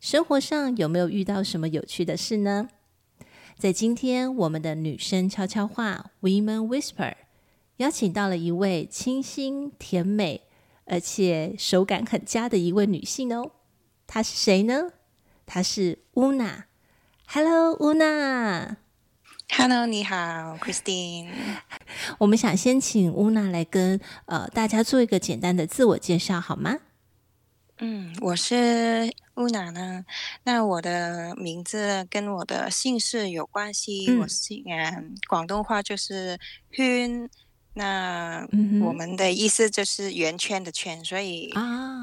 生活上有没有遇到什么有趣的事呢？在今天我们的女生悄悄话 Women Whisper 邀请到了一位清新甜美而且手感很佳的一位女性哦。她是谁呢？她是 Una。Hello，Una。Hello，你好，Christine。我们想先请 Una 来跟呃大家做一个简单的自我介绍，好吗？嗯，我是。那我的名字跟我的姓氏有关系。嗯、我姓嗯，广东话就是圈。那我们的意思就是圆圈的圈，所以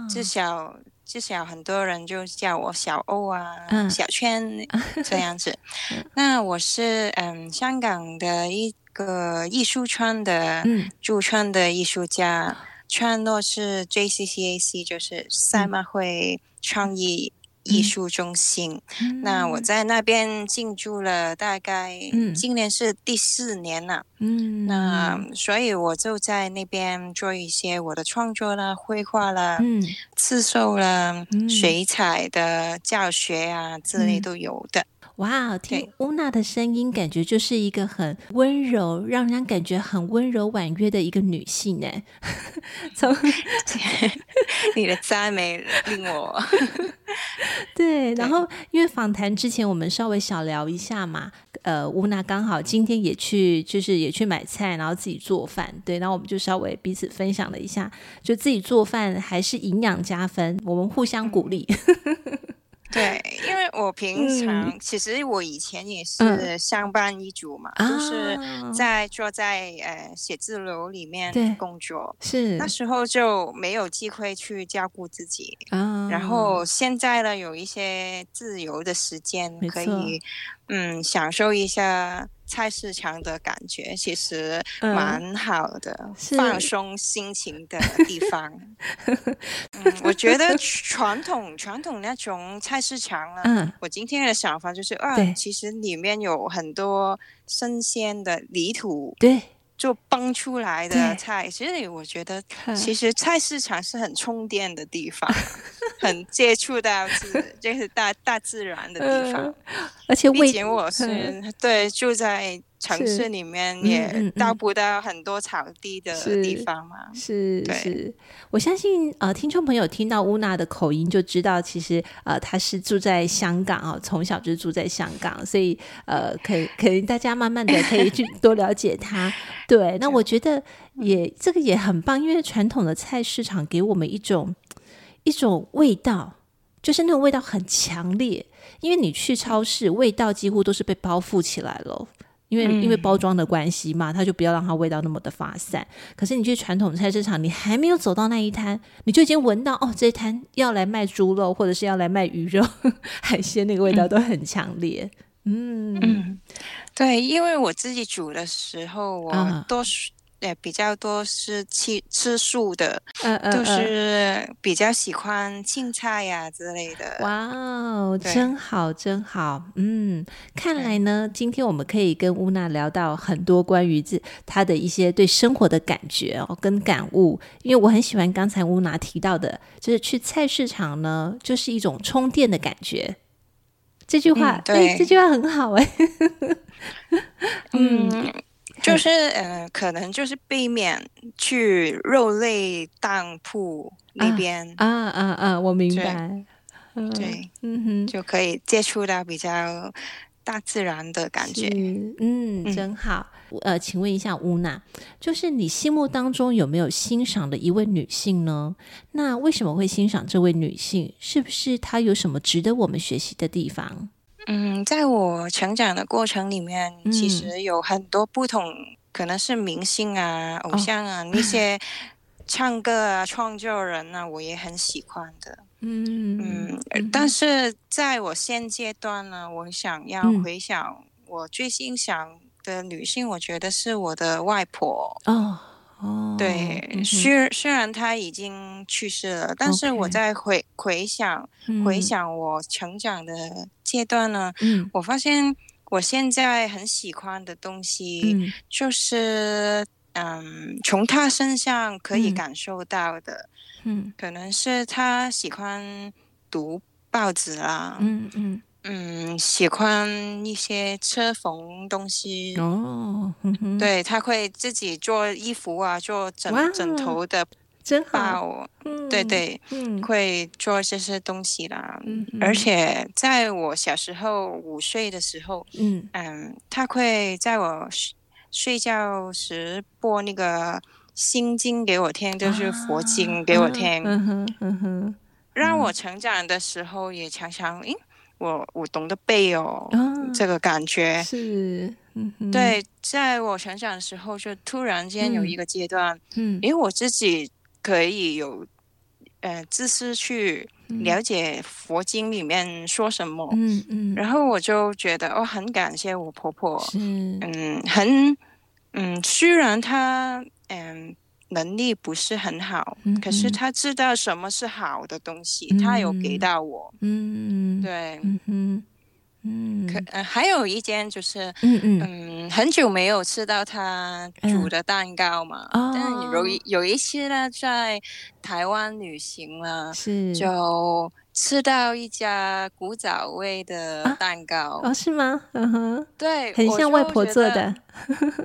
至少至少很多人就叫我小欧啊，嗯、小圈 这样子。那我是嗯香港的一个艺术圈的驻圈的艺术家，圈落是 JCCAC，就是赛马会。创意艺术中心，嗯、那我在那边进驻了大概，今年是第四年了。嗯，那所以我就在那边做一些我的创作啦、绘画啦、嗯、刺绣啦、嗯、水彩的教学啊之类都有的。哇，听乌娜的声音，感觉就是一个很温柔，让人感觉很温柔婉约的一个女性呢。从 你的赞美令我 对，然后因为访谈之前我们稍微小聊一下嘛，呃，乌娜刚好今天也去，就是也去买菜，然后自己做饭，对，然后我们就稍微彼此分享了一下，就自己做饭还是营养加分，我们互相鼓励。嗯对，因为我平常、嗯、其实我以前也是上班一族嘛，嗯、就是在坐在呃写字楼里面工作，是。那。时候就没有机会去照顾自己，嗯、然后。现在呢有一些自由的时间可以嗯享受一下。菜市场的感觉其实蛮好的，嗯、放松心情的 地方。嗯，我觉得 传统传统那种菜市场呢，嗯、我今天的想法就是，啊，其实里面有很多新鲜的泥土。对。就蹦出来的菜，对其实我觉得，其实菜市场是很充电的地方，很接触到自，就是大大自然的地方，呃、而且以前我是、嗯、对住在。城市里面也到不到很多草地的地方嘛？是是，是，我相信呃，听众朋友听到乌娜的口音就知道，其实呃，她是住在香港啊，从小就住在香港，所以呃，可以可以大家慢慢的可以去 多了解她。对，那我觉得也这个也很棒，因为传统的菜市场给我们一种一种味道，就是那种味道很强烈，因为你去超市，味道几乎都是被包覆起来了。因为因为包装的关系嘛，它就不要让它味道那么的发散。可是你去传统菜市场，你还没有走到那一摊，你就已经闻到哦，这一摊要来卖猪肉，或者是要来卖鱼肉、海鲜，那个味道都很强烈。嗯嗯，对，因为我自己煮的时候，我多数。对，比较多是吃吃素的，嗯嗯，就是比较喜欢青菜呀、啊、之类的。哇哦，真好，真好。嗯，看来呢，今天我们可以跟乌娜聊到很多关于这她的一些对生活的感觉哦，跟感悟。因为我很喜欢刚才乌娜提到的，就是去菜市场呢，就是一种充电的感觉。这句话，嗯、对，这句话很好哎。嗯。嗯就是呃，可能就是避免去肉类当铺那边啊啊啊，啊！我明白，对，对嗯哼，就可以接触到比较大自然的感觉。嗯，嗯真好。呃，请问一下乌娜，就是你心目当中有没有欣赏的一位女性呢？那为什么会欣赏这位女性？是不是她有什么值得我们学习的地方？嗯，在我成长的过程里面，嗯、其实有很多不同，可能是明星啊、偶像啊、哦、那些 唱歌啊，创作人啊，我也很喜欢的。嗯但是在我现阶段呢，我想要回想我最欣赏的女性，我觉得是我的外婆。哦哦，对，嗯、虽虽然她已经去世了，但是我在回回想回想我成长的阶段呢，嗯，我发现我现在很喜欢的东西，嗯，就是嗯，从他身上可以感受到的。嗯，可能是他喜欢读报纸啦，嗯嗯。嗯，喜欢一些车缝东西哦，嗯、对，他会自己做衣服啊，做枕枕头的。包，真好，嗯、对对，嗯、会做这些东西啦。嗯、而且在我小时候五岁的时候，嗯。嗯，他会在我睡觉时播那个。心经给我听，就是佛经给我听，啊嗯哼嗯哼，让我成长的时候也常常，诶，我我懂得背哦，啊、这个感觉。是，嗯，对，在我成长的时候，就突然间有一个阶段，嗯，因为我自己可以有，呃，自私去了解佛经里面说什么，嗯嗯，然后我就觉得，哦、很感谢我婆婆，是。嗯，很，嗯，虽然她。嗯，能力不是很好，嗯、可是他知道什么是好的东西，嗯、他有给到我。嗯，对，嗯嗯，可、呃、还有一间就是，嗯嗯，嗯，很久没有吃到他煮的蛋糕嘛。嗯、但有一有一次呢，在台湾旅行了，是就。吃到一家古早味的蛋糕啊，哦，是吗？嗯哼，对，很像外婆做的，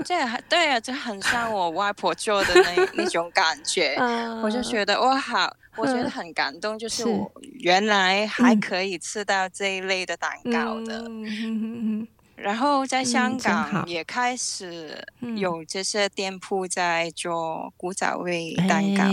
这对啊，这很像我外婆做的那那种感觉，我就觉得哇，好，我觉得很感动，就是。我原来还可以吃到这一类的蛋糕的。然后在香港也开始有这些店铺在做古早味蛋糕，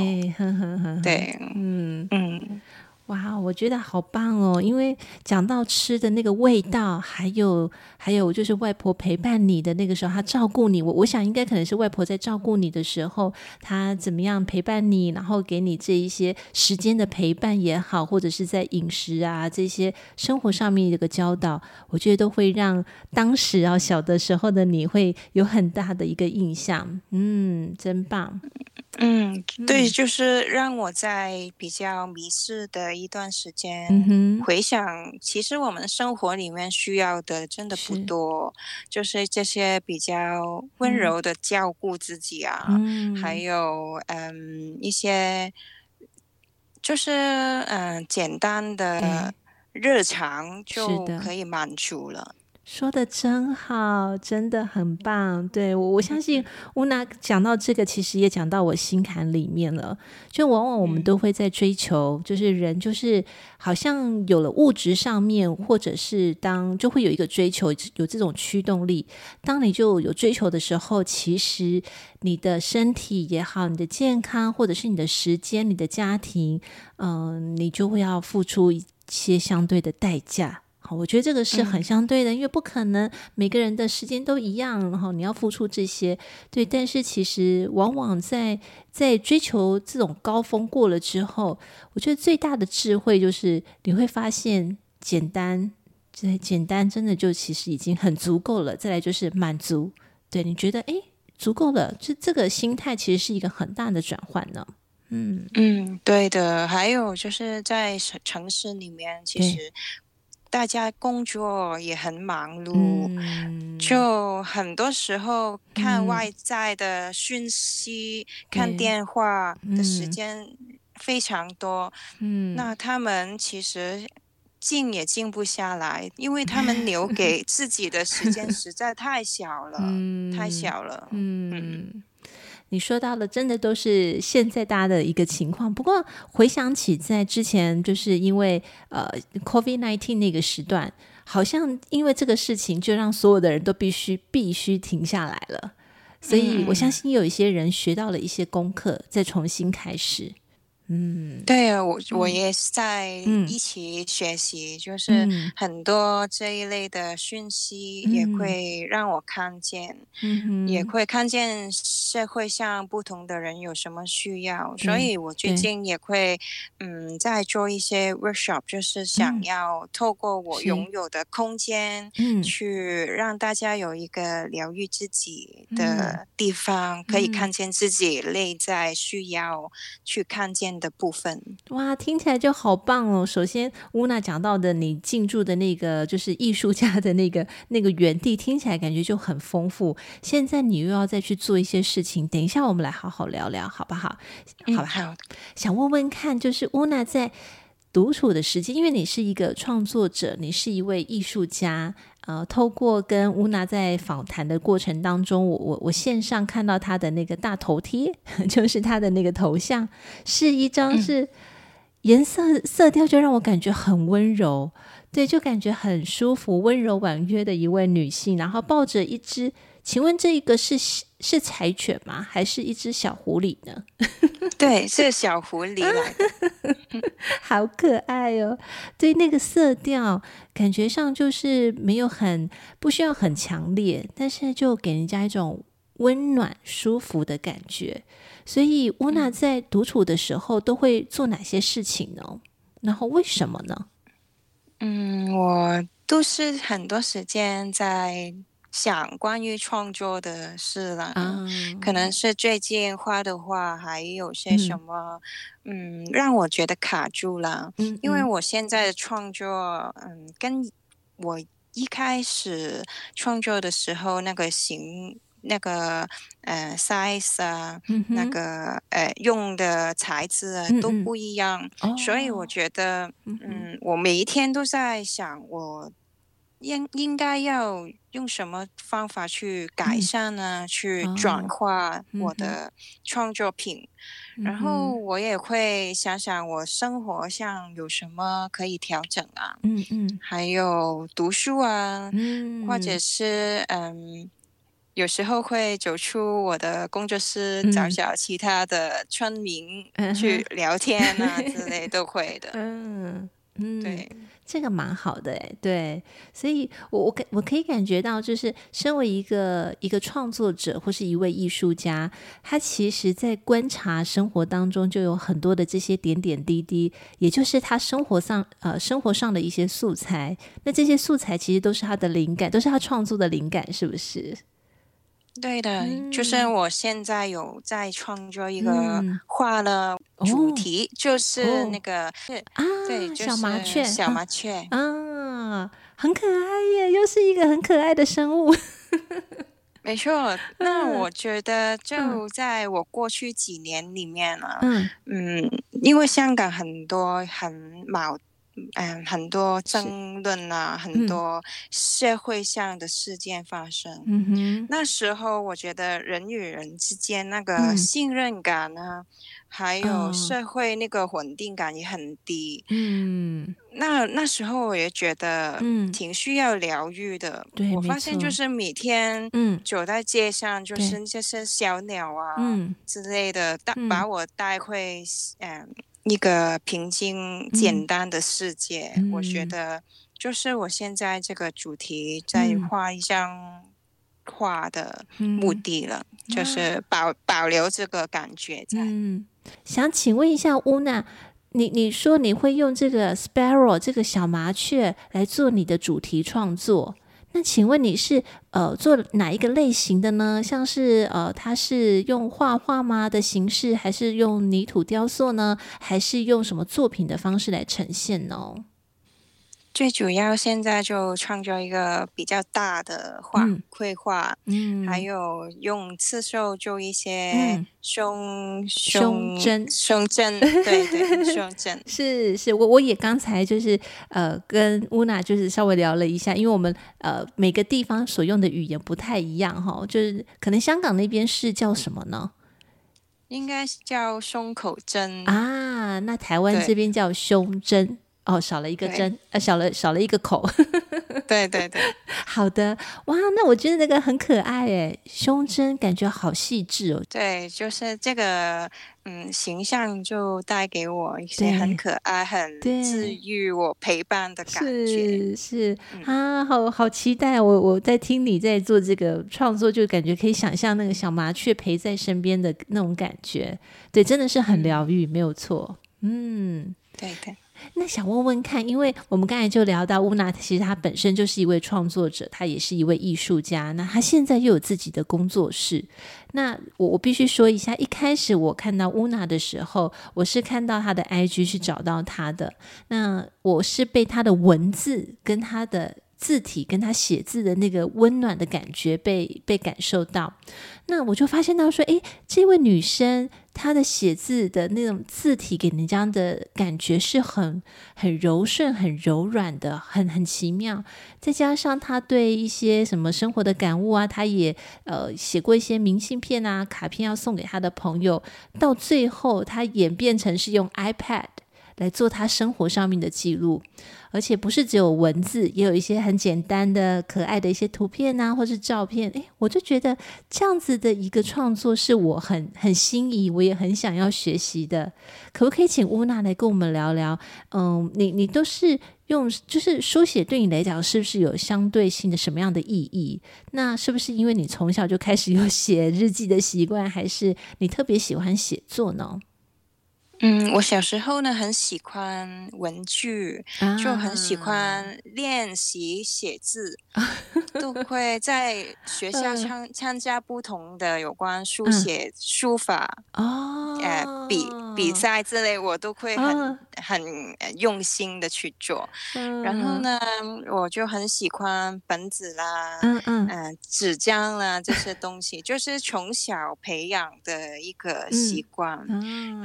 对，嗯。嗯。哇，我觉得好棒哦！因为讲到吃的那个味道，还有还有就是外婆陪伴你的那个时候，她照顾你。我我想应该可能是外婆在照顾你的时候，她怎么样陪伴你，然后给你这一些时间的陪伴也好，或者是在饮食啊这些生活上面的一个教导，我觉得都会让当时啊小的时候的你会有很大的一个印象。嗯，真棒。嗯，对，就是让我在比较迷失的一段时间回想，其实我们生活里面需要的真的不多，是就是这些比较温柔的照顾自己啊，嗯、还有嗯一些就是嗯简单的日常就可以满足了。说的真好，真的很棒。对，我我相信乌娜讲到这个，其实也讲到我心坎里面了。就往往我们都会在追求，就是人就是好像有了物质上面，或者是当就会有一个追求，有这种驱动力。当你就有追求的时候，其实你的身体也好，你的健康，或者是你的时间、你的家庭，嗯、呃，你就会要付出一些相对的代价。我觉得这个是很相对的，嗯、因为不可能每个人的时间都一样，然后你要付出这些，对。但是其实往往在在追求这种高峰过了之后，我觉得最大的智慧就是你会发现简单，这简单真的就其实已经很足够了。再来就是满足，对，你觉得诶足够了，这这个心态其实是一个很大的转换呢。嗯嗯，对的。还有就是在城城市里面，其实。大家工作也很忙碌，嗯、就很多时候看外在的讯息、嗯、看电话的时间非常多。嗯，那他们其实静也静不下来，因为他们留 给自己的时间实在太小了，嗯、太小了。嗯。嗯你说到的真的都是现在大家的一个情况。不过回想起在之前，就是因为呃 COVID nineteen 那个时段，好像因为这个事情，就让所有的人都必须必须停下来了。所以我相信有一些人学到了一些功课，再重新开始。嗯，对啊，我我也是在一起学习，嗯、就是很多这一类的讯息也会让我看见，嗯、也会看见社会上不同的人有什么需要，嗯、所以我最近也会嗯在做一些 workshop，就是想要透过我拥。有的空间，嗯，去让大家有一个疗愈自己的地方，嗯、可以看见自己内在需要去看见的部分。哇，听起来就好棒哦！首先，乌娜讲到的你进驻的那个就是艺术家的那个那个园地，听起来感觉就很丰富。现在你又要再去做一些事情，等一下我们来好好聊聊，好不好？好不好？嗯、好，想问问看，就是乌娜在独处的时间，因为你是一个创作者，你是一位艺术家。呃，透过跟乌娜在访谈的过程当中，我我我线上看到她的那个大头贴，就是她的那个头像，是一张是颜色色调就让我感觉很温柔，对，就感觉很舒服、温柔婉约的一位女性，然后抱着一只。请问这一个是是柴犬吗？还是一只小狐狸呢？对，是小狐狸来的，好可爱哦。对，那个色调感觉上就是没有很不需要很强烈，但是就给人家一种温暖舒服的感觉。所以乌娜在独处的时候都会做哪些事情呢？然后为什么呢？嗯，我都是很多时间在。想关于创作的事了，嗯、可能是最近画的画，还有些什么，嗯，嗯，让我觉得卡住了。因为我现在的创作，嗯，跟我一开始创作的时候那个形、那个呃 size 啊，嗯、那个呃用的材质啊都不一样，所以我觉得，嗯，嗯，我每一天都在想我。应应该要用什么方法去改善呢？嗯、去转化我的创作品，嗯、然后我也会想想我生活上有什么可以调整啊。嗯嗯，嗯还有读书啊，嗯、或者是嗯，有时候会走出我的工作室，嗯、找找其他的村民去聊天啊、嗯、之类 都会的。嗯嗯，对。这个蛮好的哎，对，所以我我可我可以感觉到，就是身为一个一个创作者或是一位艺术家，他其实在观察生活当中就有很多的这些点点滴滴，也就是他生活上呃生活上的一些素材。那这些素材其实都是他的灵感，都是他创作的灵感，是不是？对的，嗯、就是我现在有在创作一个画了主题，嗯、就是那个、哦、是啊，对，就是、小麻雀，小麻雀啊，很可爱耶，又是一个很可爱的生物。没错，那我觉得就在我过去几年里面呢、啊，嗯嗯，因为香港很多很矛。嗯，很多争论啊，很多社会上的事件发生。嗯哼，那时候我觉得人与人之间那个信任感啊，嗯、还有社会那个稳定感也很低。嗯，那那时候我也觉得，嗯。挺需要疗愈的。对，我发现就是每天，嗯，走在街上，就是这些小鸟啊，嗯。之类的，带把我带回，嗯。一个平静简单的世界，嗯、我觉得就是我现在这个主题在画一张画的目的了，嗯、就是保保留这个感觉在。嗯，想请问一下乌娜，你你说你会用这个 sparrow 这个小麻雀来做你的主题创作？那请问你是呃做哪一个类型的呢？像是呃，它是用画画吗的形式，还是用泥土雕塑呢？还是用什么作品的方式来呈现呢？最主要现在就创作一个比较大的画，嗯、绘画，嗯，还有用刺绣做一些胸、嗯、胸针，胸针，对对，胸 针是是，我我也刚才就是呃跟乌娜就是稍微聊了一下，因为我们呃每个地方所用的语言不太一样哈，就是可能香港那边是叫什么呢？应该是叫胸口针啊，那台湾这边叫胸针。哦，少了一个针，对呃，少了少了一个口。对对对，好的，哇，那我觉得那个很可爱诶，胸针感觉好细致哦。对，就是这个，嗯，形象就带给我一些很可爱、很治愈我陪伴的感觉。是是、嗯、啊，好好期待！我我在听你在做这个创作，就感觉可以想象那个小麻雀陪在身边的那种感觉。对，真的是很疗愈，嗯、没有错。嗯，对对。那想问问看，因为我们刚才就聊到乌娜，其实她本身就是一位创作者，她也是一位艺术家。那她现在又有自己的工作室。那我我必须说一下，一开始我看到乌娜的时候，我是看到她的 IG 去找到她的。那我是被她的文字跟她的字体跟她写字的那个温暖的感觉被被感受到。那我就发现到说，诶，这位女生。她的写字的那种字体给人家的感觉是很很柔顺、很柔软的，很很奇妙。再加上她对一些什么生活的感悟啊，她也呃写过一些明信片啊、卡片要送给她的朋友。到最后，她演变成是用 iPad 来做他生活上面的记录。而且不是只有文字，也有一些很简单的、可爱的一些图片啊，或是照片。诶，我就觉得这样子的一个创作是我很很心仪，我也很想要学习的。可不可以请乌娜来跟我们聊聊？嗯，你你都是用，就是书写对你来讲是不是有相对性的什么样的意义？那是不是因为你从小就开始有写日记的习惯，还是你特别喜欢写作呢？嗯，我小时候呢很喜欢文具，啊、就很喜欢练习写字，啊、都会在学校参参加不同的有关书写、嗯、书法哦，呃比比赛之类，我都会很、啊、很用心的去做。嗯、然后呢，我就很喜欢本子啦，嗯嗯，呃、纸浆啦这些东西，就是从小培养的一个习惯，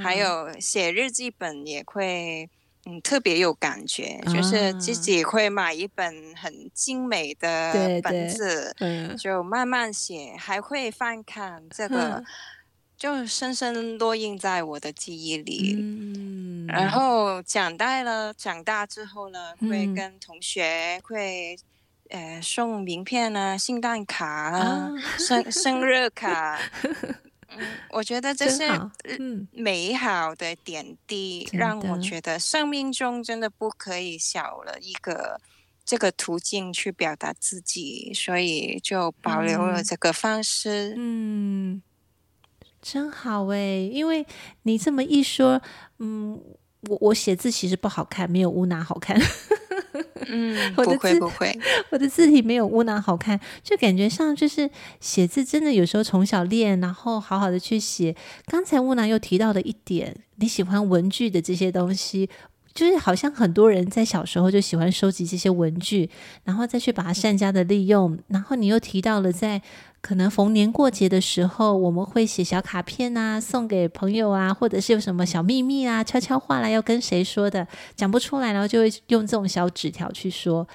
还有。写日记本也会，嗯，特别有感觉，啊、就是自己会买一本很精美的本子，对对就慢慢写，还会翻看。这个，嗯、就深深烙印在我的记忆里。嗯，然后长大了，长大之后呢，会跟同学会，呃，送名片啊，圣诞卡啊，生、啊、生日卡。嗯，我觉得这是美好的点滴，让我觉得生命中真的不可以少了一个这个途径去表达自己，所以就保留了这个方式。嗯，真好哎，因为你这么一说，嗯，我我写字其实不好看，没有乌娜好看。嗯，不会不会，我的字体没有乌娜好看，就感觉上就是写字真的有时候从小练，然后好好的去写。刚才乌娜又提到了一点，你喜欢文具的这些东西，就是好像很多人在小时候就喜欢收集这些文具，然后再去把它善加的利用。然后你又提到了在。可能逢年过节的时候，我们会写小卡片啊，送给朋友啊，或者是有什么小秘密啊、悄悄话啦，要跟谁说的，讲不出来，然后就会用这种小纸条去说。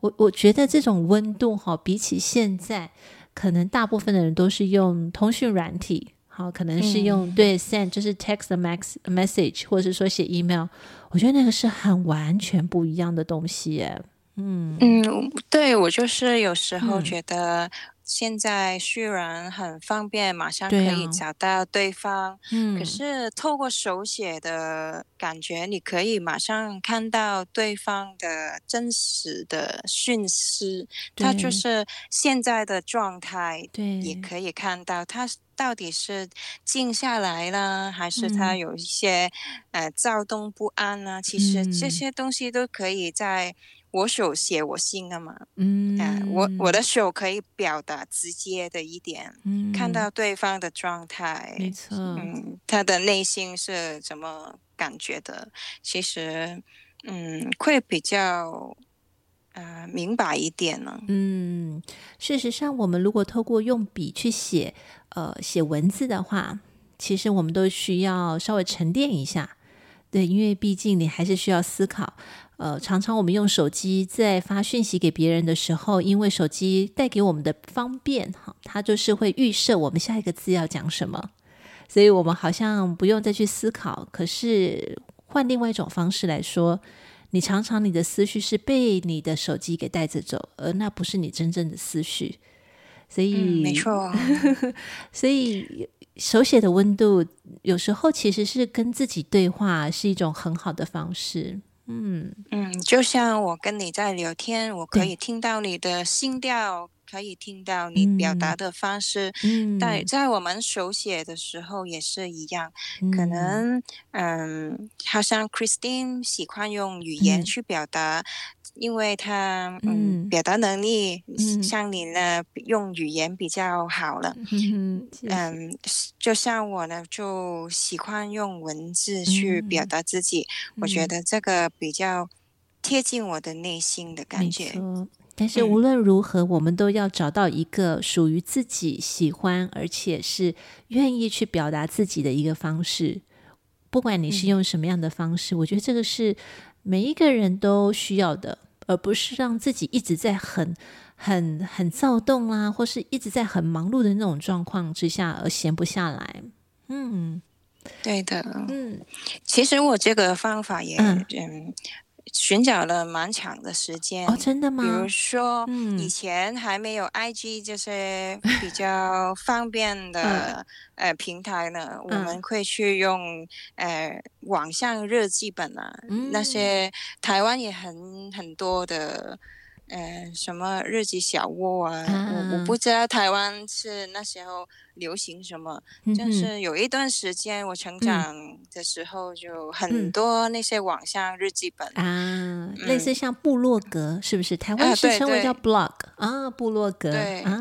我我觉得这种温度哈，比起现在，可能大部分的人都是用通讯软体，好，可能是用、嗯、对 send 就是 text max message，或者是说写 email，我觉得那个是很完全不一样的东西耶。嗯嗯，对，我就是有时候觉得。现在虽然很方便，马上可以找到对方，对啊，嗯，可是透过手写的感觉，你可以马上看到对方的真实的讯息，他就是现在的状态，对，也可以看到他到底是静下来了，还是他有一些、嗯、呃躁动不安呢？其实这些东西都可以在。我手写我信的嘛，嗯，呃、我我的手可以表达直接的一点，嗯，看到对方的状态，没错，嗯，他的内心是怎么感觉的，其实，嗯，会比较，呃，明白一点呢。嗯，事实上，我们如果透过用笔去写，呃，写文字的话，其实我们都需要稍微沉淀一下，对，因为毕竟你还是需要思考。呃，常常我们用手机在发讯息给别人的时候，因为手机带给我们的方便，哈，它就是会预设我们下一个字要讲什么，所以我们好像不用再去思考。可是换另外一种方式来说，你常常你的思绪是被你的手机给带着走，而那不是你真正的思绪。所以，嗯，没错。所以手写的温度，有时候其实是跟自己对话，是一种很好的方式。嗯。嗯，就像我跟你在聊天，我可以听到你的心调。可以听到你表达的方式，嗯，但在我们手写的时候也是一样。嗯、可能，嗯，好像 Christine 喜欢用语言去表达，嗯、因为他嗯，嗯表达能力像你呢，用语言比较好了。嗯，嗯，就像我呢，就喜欢用文字去表达自己。嗯、我觉得这个比较贴近我的内心的感觉。但是无论如何，嗯，我们都要找到一个属于自己喜欢，而且是愿意去表达自己的一个方式。不管你是用什么样的方式，嗯，我觉得这个是每一个人都需要的，而不是让自己一直在很、很、很躁动啊，或是一直在很忙碌的那种状况之下而闲不下来。嗯，对的。嗯，其实我这个方法也嗯。嗯寻找了蛮长的时间哦，真的吗？比如说，嗯、以前还没有 IG 这些 比较方便的、嗯、呃平台呢，嗯、我们会去用呃网上日记本啊，嗯、那些台湾也很很多的。呃，什么日记小窝啊？啊我我不知道台湾是那时候流行什么，嗯、就是有一段时间我成长的时候，就很多那些网上日记本、嗯、啊，类似像部落格，是不是？台湾是称为叫 blog 啊，部落格。对啊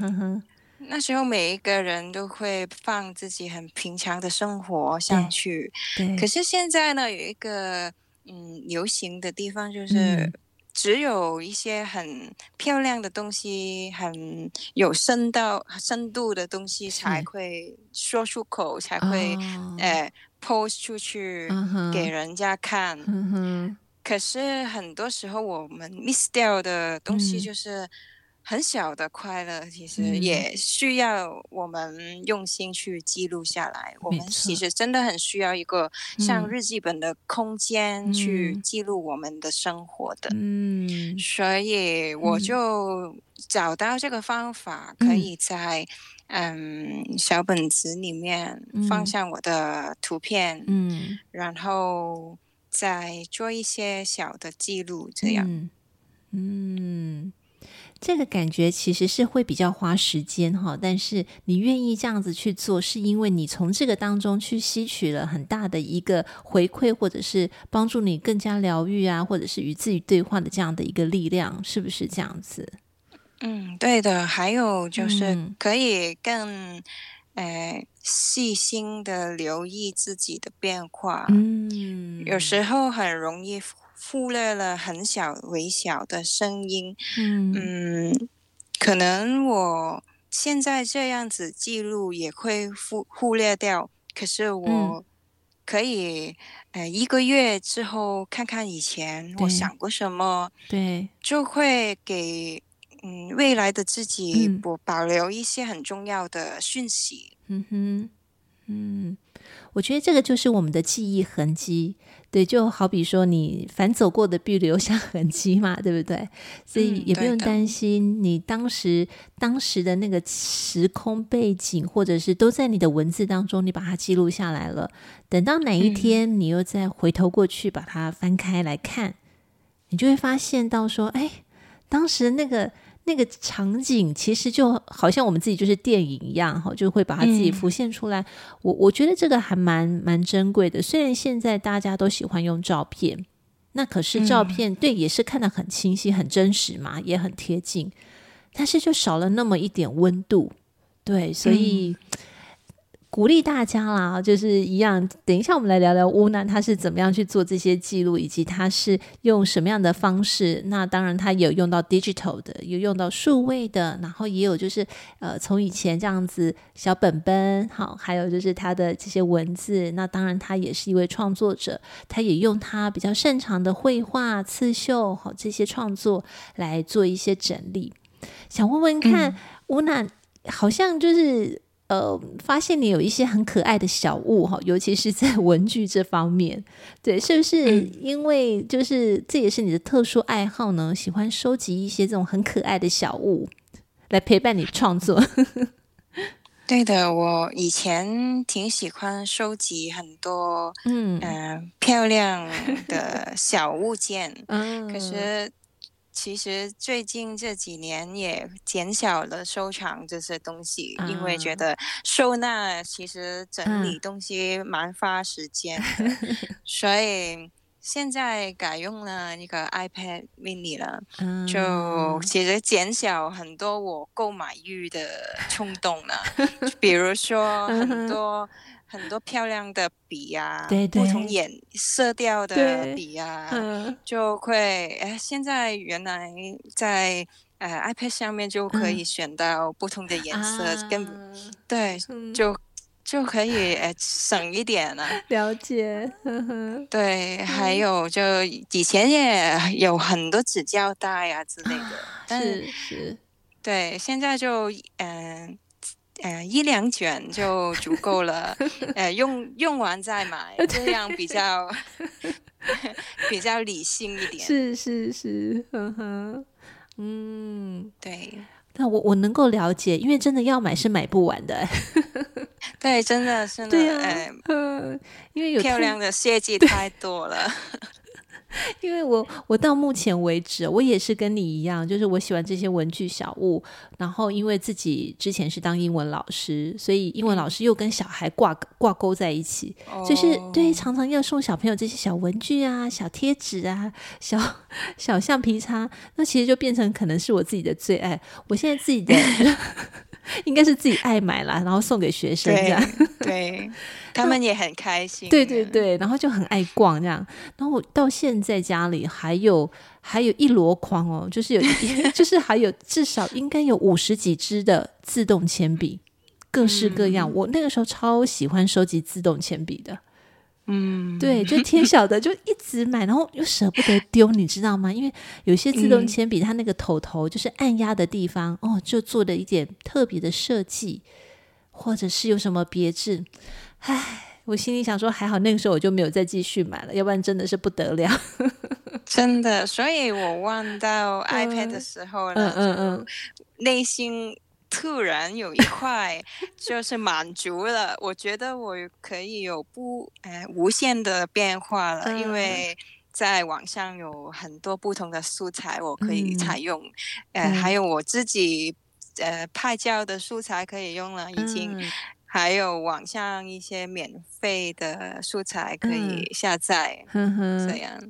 呵呵，那时候每一个人都会放自己很平常的生活上去。对。可是现在呢，有一个嗯流行的地方就是。嗯只有一些很漂亮的东西，很有深到、深度的东西才会说出口，才会呃、oh. 欸、post 出去给人家看。Uh. 可是很多时候我们 miss 掉的东西就是。很小的快乐，其实也需要我们用心去记录下来。嗯、我们其实真的很需要一个像日记本的空间去记录我们的生活的。嗯，所以我就找到这个方法，可以在嗯，嗯小本子里面放上我的图片，嗯，然后再做一些小的记录，这样，嗯。嗯这个感觉其实是会比较花时间哈，但是你愿意这样子去做，是因为你从这个当中去吸取了很大的一个回馈，或者是帮助你更加疗愈啊，或者是与自己对话的这样的一个力量，是不是这样子？嗯，对的。还有就是可以更、嗯、呃细心的留意自己的变化。嗯，有时候很容易。忽略了很小微小的声音，嗯，嗯，可能我现在这样子记录也会忽忽略掉，可是我可以，嗯、呃，一个月之后看看以前我想过什么，对，就会给嗯未来的自己保保留一些很重要的讯息，嗯哼，嗯，我觉得这个就是我们的记忆痕迹。对，就好比说你凡走过的必留下 痕迹嘛，对不对？所以也不用担心你当时、嗯、当时的那个时空背景，或者是都在你的文字当中，你把它记录下来了。等到哪一天你又再回头过去把它翻开来看，嗯、你就会发现到说，哎，当时那个。那个场景其实就好像我们自己就是电影一样，哈，就会把它自己浮现出来。嗯、我我觉得这个还蛮蛮珍贵的。虽然现在大家都喜欢用照片，那可是照片、嗯、对也是看得很清晰、很真实嘛，也很贴近，但是就少了那么一点温度。对，所以。嗯鼓励大家啦，就是一样。等一下，我们来聊聊乌娜他是怎么样去做这些记录，以及他是用什么样的方式。那当然，他也有用到 digital 的，有用到数位的，然后也有就是呃，从以前这样子小本本，好，还有就是他的这些文字。那当然，他也是一位创作者，他也用他比较擅长的绘画、刺绣，好这些创作来做一些整理。想问问看，乌娜、嗯、好像就是。呃，发现你有一些很可爱的小物哈，尤其是在文具这方面，对，是不是？因为就是这也是你的特殊爱好呢？喜欢收集一些这种很可爱的小物来陪伴你创作。对的，我以前挺喜欢收集很多嗯、呃、漂亮的小物件，嗯，可是其实最近这几年也减少了收藏这些东西，嗯、因为觉得收纳其实整理东西蛮花时间的，嗯、所以。现在改用了那个 iPad mini 了，嗯、就其实减少很多我购买欲的冲动了。比如说很多很多漂亮的笔啊，对对。不同颜色调的笔啊，嗯、就会哎，现在原来在呃 iPad 上面就可以选到不同的颜色，嗯、跟、啊、对就。就可以诶省一点了。了解，呵 呵对，嗯、还有就以前也有很多纸胶带啊之类的，啊、但是，是。对，现在就嗯呃，呃一两卷就足够了，呃用用完再买，这样比较 比较理性一点。是是是，呵呵，嗯，对。那我我能够了解，因为真的要买是买不完的。对，真的是的，对啊，嗯，因为有漂亮的设计太多了。因为我我到目前为止，我也是跟你一样，就是我喜欢这些文具小物。然后因为自己之前是当英文老师，所以英文老师又跟小孩挂挂钩在一起，嗯、就是对常常要送小朋友这些小文具啊、小贴纸啊、小 小橡皮擦，那其实就变成可能是我自己的最爱。我现在自己的。应该是自己爱买啦，然后送给学生这样，对，对 他们也很开心。对对对，然后就很爱逛这样。然后我到现在家里还有还有一箩筐哦，就是有就是还有至少应该有五十几支的自动铅笔，各式各样。嗯、我那个时候超喜欢收集自动铅笔的。嗯，对，就天晓得，就一直买，然后又舍不得丢，你知道吗？因为有些自动铅笔，它那个头头就是按压的地方，嗯、哦，就做了一点特别的设计，或者是有什么别致。唉，我心里想说，还好那个时候我就没有再继续买了，要不然真的是不得了。真的，所以我忘到 iPad 的时候呢，嗯嗯嗯，内心。突然有一块就是满足了，我觉得我可以有不呃无限的变化了，因为在网上有很多不同的素材我可以采用，嗯、呃，还有我自己呃拍照的素材可以用了，已经，嗯、还有网上一些免费的素材可以下载，嗯、这。样。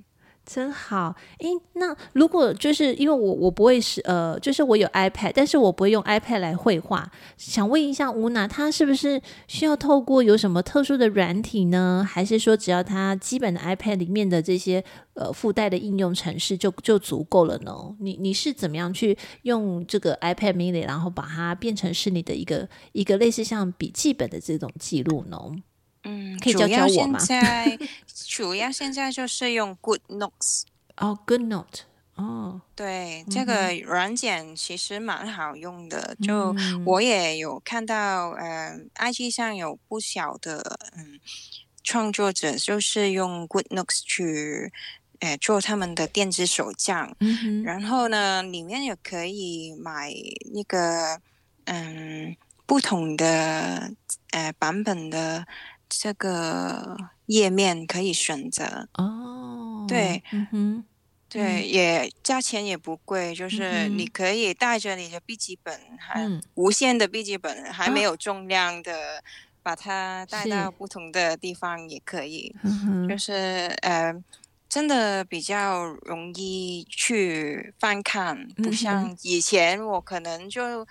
真好，诶，那如果就是因为我我不会是呃，就是我有 iPad，但是我不会用 iPad 来绘画。想问一下吴娜，她是不是需要透过有什么特殊的软体呢？还是说只要他基本的 iPad 里面的这些呃附带的应用程式就就足够了呢？你你是怎么样去用这个 iPad mini，然后把它变成是你的一个一个类似像笔记本的这种记录呢？嗯，可以教教我吗？主要现在，主要现在就是用 Good Notes 哦，Good Note 哦，对，这个软件其实蛮好用的。就我也有看到，呃，IG 上有不少的嗯创作者，就是用 Good Notes 去呃做他们的电子手账。嗯，然后呢，里面也可以买那个嗯不同的呃版本的。这个页面可以选择哦，对，嗯哼，对，也价钱也不贵，就是你可以带着你的笔记本，还无线的笔记本，还没有重量的，把它带到不同的地方也可以，就是呃，真的比较容易去翻看，不像以前我可能就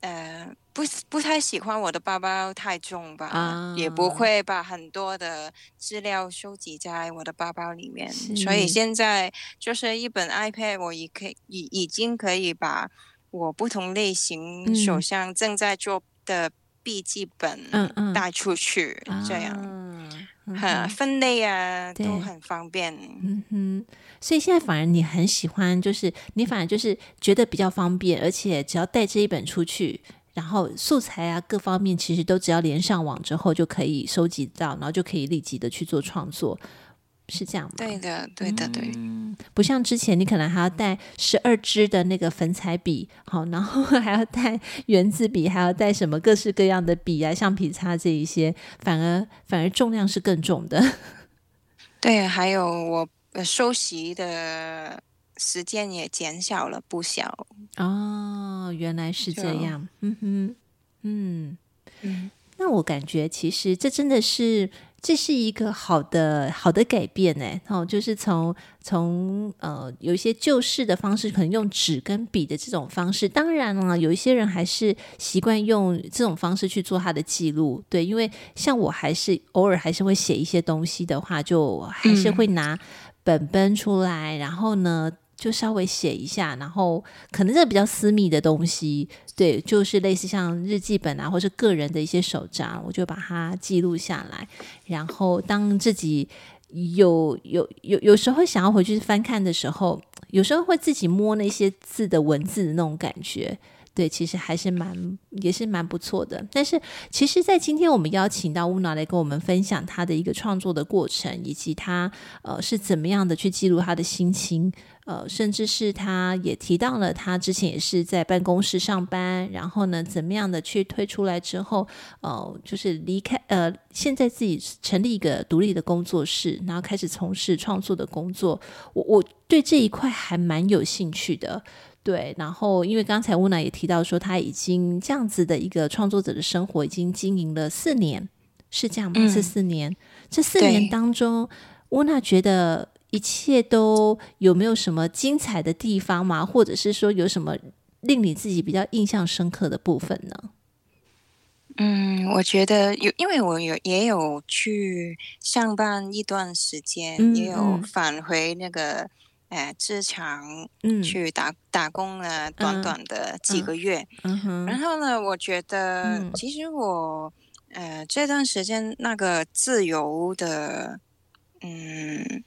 呃。不不太喜欢我的包包太重吧，啊、也不会把很多的资料收集在我的包包里面，所以现在就是一本 iPad，我已可已已经可以把我不同类型手上正在做的笔记本带出去，嗯嗯、这样，嗯。嗯、分类啊都很方便。嗯哼，所以现在反而你很喜欢，就是你反而就是觉得比较方便，而且只要带这一本出去。然后素材啊，各方面其实都只要连上网之后就可以收集到，然后就可以立即的去做创作，是这样吗？对的，对的，对。嗯，不像之前你可能还要带十二支的那个粉彩笔，好，然后 还要带圆子笔，还要带什么各式各样的笔啊、橡皮擦这一些，反而反而重量是更重的。对，还有我收集的时间也减少了不小。哦，原来是这样。嗯哼，嗯嗯，那我感觉其实这真的是。这是一个好的好的改变呢，哦，就是从从呃有一些旧式的方式，可能用纸跟笔的这种方式。当然了，有一些人还是习惯用这种方式去做他的记录，对，因为像我还是偶尔还是会写一些东西的话，就还是会拿本本出来，嗯、然后呢。就稍微写一下，然后可能这比较私密的东西，对，就是类似像日记本啊，或是个人的一些手札，我就把它记录下来。然后当自己有有有有时候想要回去翻看的时候，有时候会自己摸那些字的文字的那种感觉。对，其实还是蛮也是蛮不错的。但是，其实，在今天我们邀请到乌娜来跟我们分享他的一个创作的过程，以及他呃是怎么样的去记录他的心情，呃，甚至是他也提到了他之前也是在办公室上班，然后呢，怎么样的去退出来之后，呃，就是离开呃，现在自己成立一个独立的工作室，然后开始从事创作的工作。我我对这一块还蛮有兴趣的。对，然后因为刚才乌娜也提到说，他已经这样子的一个创作者的生活已经经营了四年，是这样吗？是、嗯、四年。这四年当中，乌娜觉得一切都有没有什么精彩的地方吗？或者是说有什么令你自己比较印象深刻的部分呢？嗯，我觉得有，因为我有也有去上班一段时间，嗯、也有返回那个。哎，职场去打、嗯、打工了，短短的几个月。嗯嗯、然后呢，我觉得、嗯、其实我呃这段时间那个自由的，嗯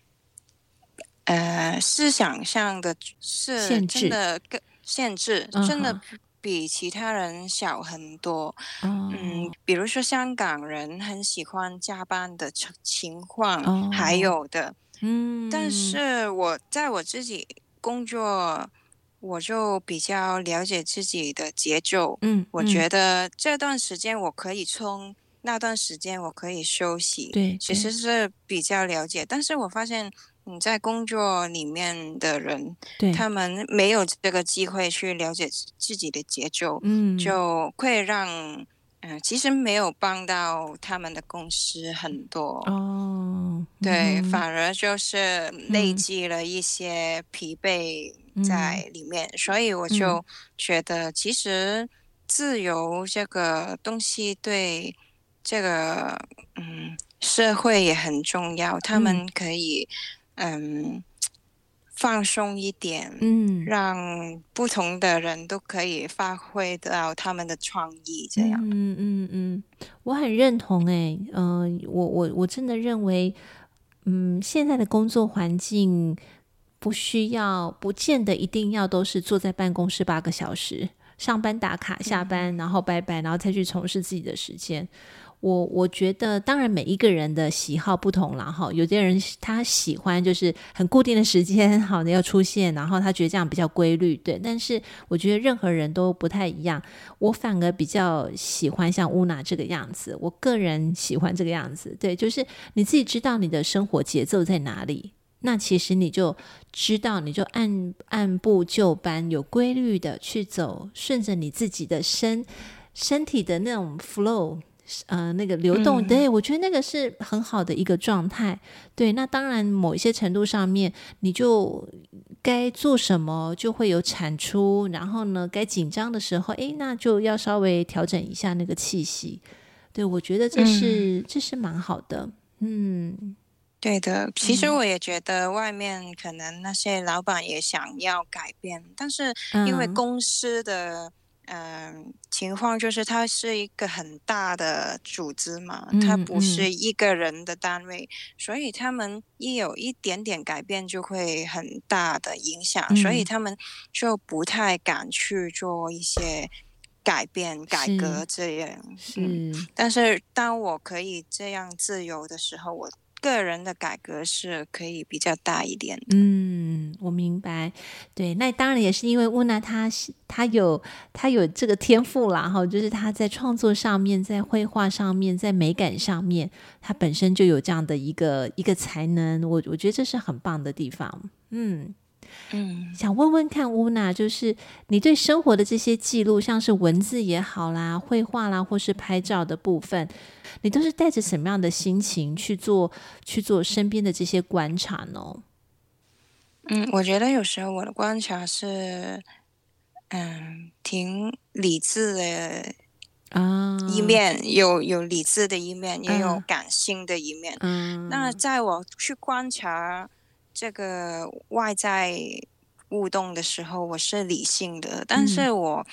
呃思想上的是真的更限制，真的比其他人小很多。嗯，嗯，比如说香港人很喜欢加班的情况，哦、还有的。嗯，但是我在我自己工作，我就比较了解自己的节奏。嗯，嗯，我觉得这段时间我可以冲，那段时间我可以休息。对，其实是比较了解。但是我发现你在工作里面的人，对，他们没有这个机会去了解自己的节奏，嗯，就会让。嗯，其实没有帮到他们的公司很多哦，对，嗯、反而就是累积了一些疲惫在。里面，嗯、所以我就觉得，其实自由这个东西对这个嗯社会也很重要，他们可以嗯。嗯放松一点，嗯，让不同的人都可以发挥到他们的创意，这样，嗯嗯嗯，我很认同，哎，嗯，我我我真的认为，嗯，现在的工作环境不需要，不见得一定要都是坐在办公室八个小时，上班打卡，下班然后拜拜，然后再去从事自己的时间。我我觉得，当然每一个人的喜好不同了哈。有些人他喜欢就是很固定的时间，好的要出现，然后他觉得这样比较规律，对。但是我觉得任何人都不太一样。我反而比较喜欢像乌娜这个样子，我个人喜欢这个样子，对，就是你自己知道你的生活节奏在哪里，那其实你就知道，你就按按部就班，有规律的去走，顺着你自己的身身体的那种 flow。呃，那个流动，对，我觉得那个是很好的一个状态。对，那当然，某一些程度上面，你就该做什么就会有产出，然后呢，该紧张的时候，诶，那就要稍微调整一下那个气息。对，我觉得这是、嗯、这是蛮好的。嗯，对的。其实我也觉得外面可能那些老板也想要改变，但是因为公司的。嗯，情况就是它是一个很大的组织嘛，嗯、它不是一个人的单位，嗯、所以他们一有一点点改变就会很大的影响，嗯、所以他们就不太敢去做一些改变、改革这样。嗯、但是当我可以这样自由的时候，我个人的改革是可以比较大一点。嗯，我明白。对，那当然也是因为乌娜她她有她有这个天赋啦，哈，就是她在创作上面，在绘画上面，在美感上面，她本身就有这样的一个一个才能。我我觉得这是很棒的地方。嗯。嗯，想问问看乌娜，就是你对生活的这些记录，像是文字也好啦、绘画啦，或是拍照的部分，你都是带着什么样的心情去做去做身边的这些观察呢？嗯，我觉得有时候我的观察是，嗯，挺理智的啊一面，啊、有有理智的一面，也有感性的一面。嗯，那在我去观察。这个外在互动的时候，我是理性的，但是我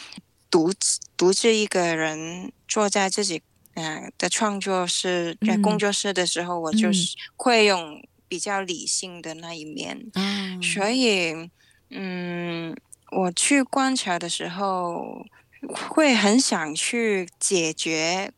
独独自一个人坐在自己嗯的创作室在工作室的时候，嗯、我就是会用比较理性的那一面，嗯、所以嗯，我去观察的时候，会很想去解决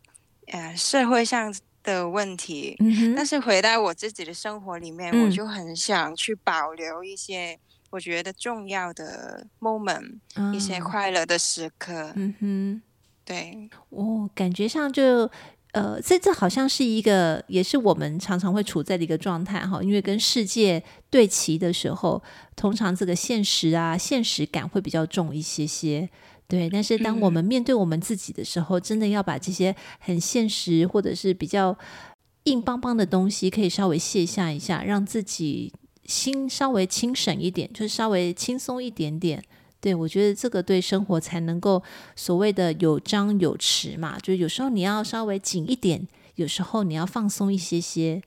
呃社会上。的问题，嗯、但是回到我自己的生活里面，嗯、我就很想去保留一些我觉得重要的 moment，、嗯、一些快乐的时刻。嗯哼，对，我、哦、感觉上就呃，这这好像是一个，也是我们常常会处在的一个状态哈，因为跟世界对齐的时候，通常这个现实啊，现实感会比较重一些些。对，但是当我们面对我们自己的时候，嗯、真的要把这些很现实或者是比较硬邦邦的东西，可以稍微卸下一下，让自己心稍微轻省一点，就是稍微轻松一点点。对，我觉得这个对生活才能够所谓的有张有弛嘛，就是有时候你要稍微紧一点，有时候你要放松一些些。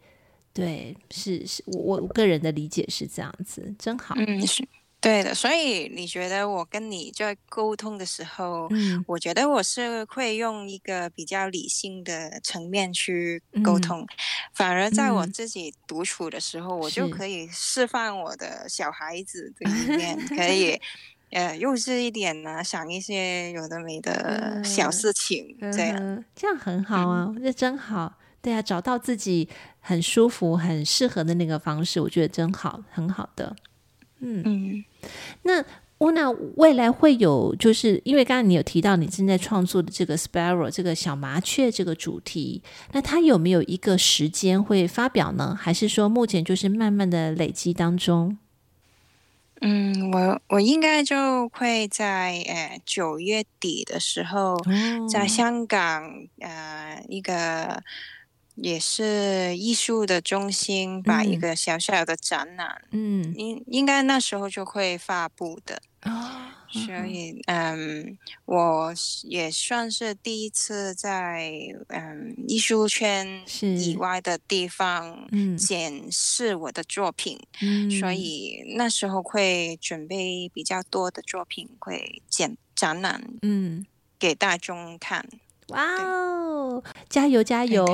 对，是是我我个人的理解是这样子，真好。嗯，是。对的，所以你觉得我跟你在沟通的时候，嗯，我觉得我是会用一个比较理性的层面去沟通，嗯、反而在我自己独处的时候，嗯、我就可以释放我的小孩子的一面，可以 呃幼稚一点呢、啊，想一些有的没的小事情，嗯、这样、嗯、这样很好啊，这、嗯、真好，对啊，找到自己很舒服、很适合的那个方式，我觉得真好，很好的。嗯嗯，那乌娜未来会有，就是因为刚刚你有提到你正在创作的这个 Sparrow 这个小麻雀这个主题，那它有没有一个时间会发表呢？还是说目前就是慢慢的累积当中？嗯，我我应该就会在呃九月底的时候，哦、在香港呃一个。也是艺术的中心，把一个小小的展览，嗯，应应该那时候就会发布的，哦，所以，嗯，我也算是第一次在嗯艺术圈以外的地方检视我的作品，嗯，所以那时候会准备比较多的作品会展展览，嗯，给大众看。哇哦！加油加油！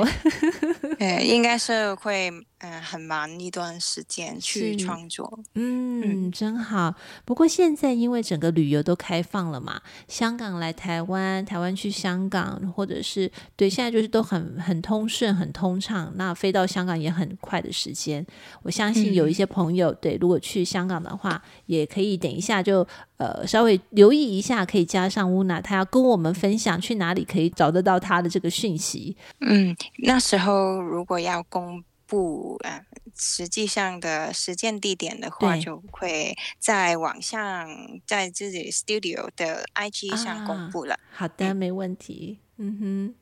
呃，应该是会嗯、呃、很忙一段时间去创作。嗯，嗯真好。不过现在因为整个旅游都开放了嘛，香港来台湾，台湾去香港，或者是对，现在就是都很很通顺、很通畅。那飞到香港也很快的时间。我相信有一些朋友、嗯、对，如果去香港的话，也可以等一下就。呃，稍微留意一下，可以加上乌娜，她要跟我们分享去哪里可以找得到她的这个讯息。嗯，那时候如果要公布呃实际上的实践地点的话，就会在网上在自己 studio 的 IG 上公布了。啊、好的，没问题。嗯哼，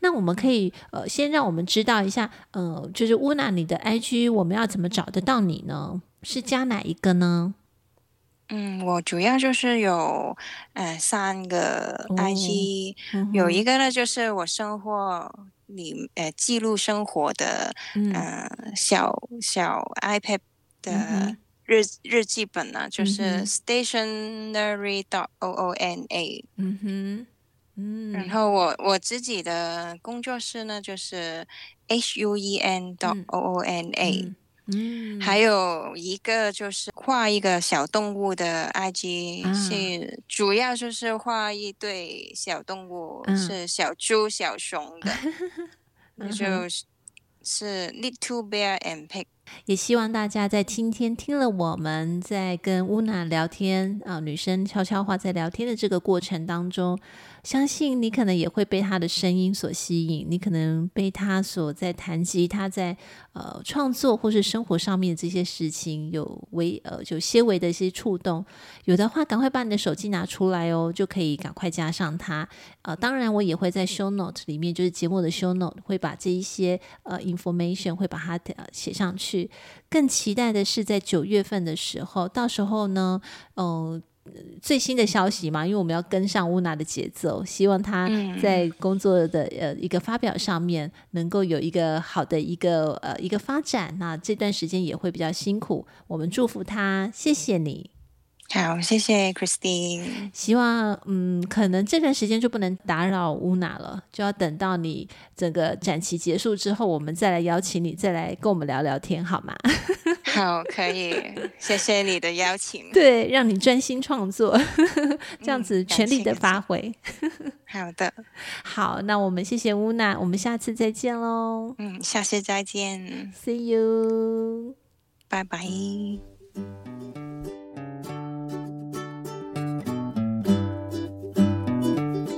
那我们可以呃先让我们知道一下，呃，就是乌娜，你的 IG 我们要怎么找得到你呢？是加哪一个呢？嗯，我主要就是有呃三个 IG，、哦嗯、有一个呢就是我生活里呃记录生活的嗯、呃、小小 iPad 的日、嗯、日记本呢，就是 stationery dot o o n a，嗯哼，嗯，然后我我自己的工作室呢就是 h u e n dot o o n a。嗯。嗯，还有一个就是画一个小动物的 IG，、啊、是主要就是画一对小动物，嗯、是小猪、小熊的，嗯、就是 Little Bear and Pig。也希望大家在今天听了我们在跟乌娜聊天啊，女生悄悄话在聊天的这个过程当中。相信你可能也会被她的声音所吸引，你可能被她所在谈及她在呃创作或是生活上面的这些事情有微呃就些微的一些触动，有的话赶快把你的手机拿出来哦，就可以赶快加上他。呃，当然我也会在 show note 里面，就是节目的 show note 会把这一些呃 information 会把它呃写上去。更期待的是在九月份的时候，到时候呢，呃。最新的消息嘛，因为我们要跟上乌娜的节奏，希望她在工作的呃一个发表上面能够有一个好的一个呃一个发展。那这段时间也会比较辛苦，我们祝福她，谢谢你。好，谢谢 Christine。希望嗯，可能这段时间就不能打扰乌娜了，就要等到你整个展期结束之后，我们再来邀请你，再来跟我们聊聊天，好吗？好，可以，谢谢你的邀请。对，让你专心创作，这样子全力的发挥。嗯、好的，好，那我们谢谢乌娜，我们下次再见喽。嗯，下次再见，See you，拜拜。